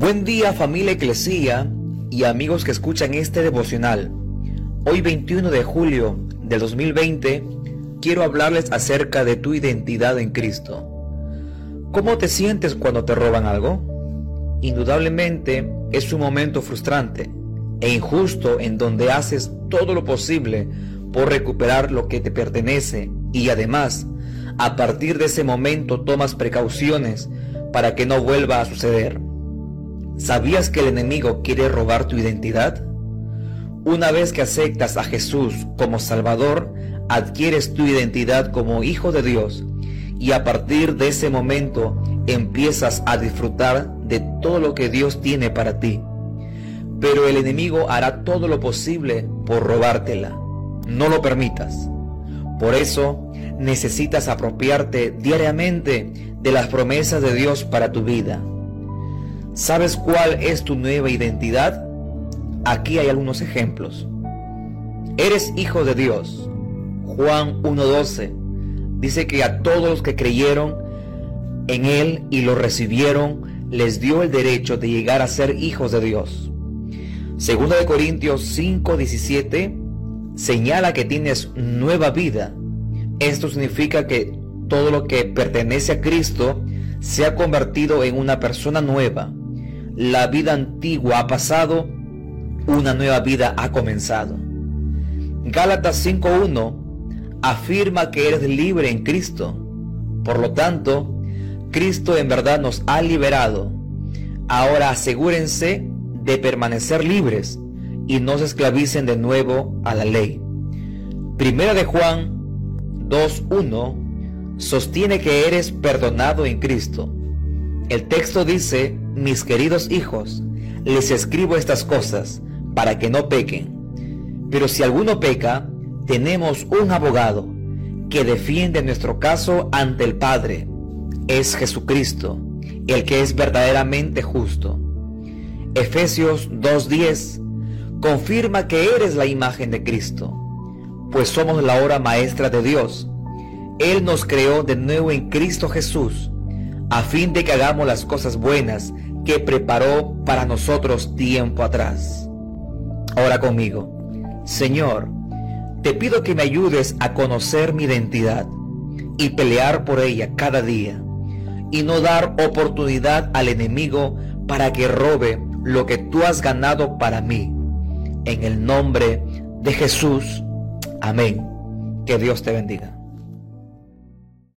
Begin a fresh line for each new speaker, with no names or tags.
Buen día familia Eclesía y amigos que escuchan este devocional. Hoy 21 de julio del 2020 quiero hablarles acerca de tu identidad en Cristo. ¿Cómo te sientes cuando te roban algo? Indudablemente es un momento frustrante e injusto en donde haces todo lo posible por recuperar lo que te pertenece y además a partir de ese momento tomas precauciones para que no vuelva a suceder. ¿Sabías que el enemigo quiere robar tu identidad? Una vez que aceptas a Jesús como Salvador, adquieres tu identidad como hijo de Dios y a partir de ese momento empiezas a disfrutar de todo lo que Dios tiene para ti. Pero el enemigo hará todo lo posible por robártela. No lo permitas. Por eso necesitas apropiarte diariamente de las promesas de Dios para tu vida. ¿Sabes cuál es tu nueva identidad? Aquí hay algunos ejemplos. Eres hijo de Dios. Juan 1.12 dice que a todos los que creyeron en Él y lo recibieron, les dio el derecho de llegar a ser hijos de Dios. Segunda de Corintios 5.17 señala que tienes nueva vida. Esto significa que todo lo que pertenece a Cristo se ha convertido en una persona nueva la vida antigua ha pasado, una nueva vida ha comenzado. Gálatas 5.1 afirma que eres libre en Cristo. Por lo tanto, Cristo en verdad nos ha liberado. Ahora asegúrense de permanecer libres y no se esclavicen de nuevo a la ley. Primera de Juan 2.1 sostiene que eres perdonado en Cristo. El texto dice, mis queridos hijos, les escribo estas cosas para que no pequen. Pero si alguno peca, tenemos un abogado que defiende nuestro caso ante el Padre. Es Jesucristo, el que es verdaderamente justo. Efesios 2.10 confirma que eres la imagen de Cristo, pues somos la obra maestra de Dios. Él nos creó de nuevo en Cristo Jesús a fin de que hagamos las cosas buenas que preparó para nosotros tiempo atrás. Ahora conmigo, Señor, te pido que me ayudes a conocer mi identidad y pelear por ella cada día y no dar oportunidad al enemigo para que robe lo que tú has ganado para mí. En el nombre de Jesús. Amén. Que Dios te bendiga.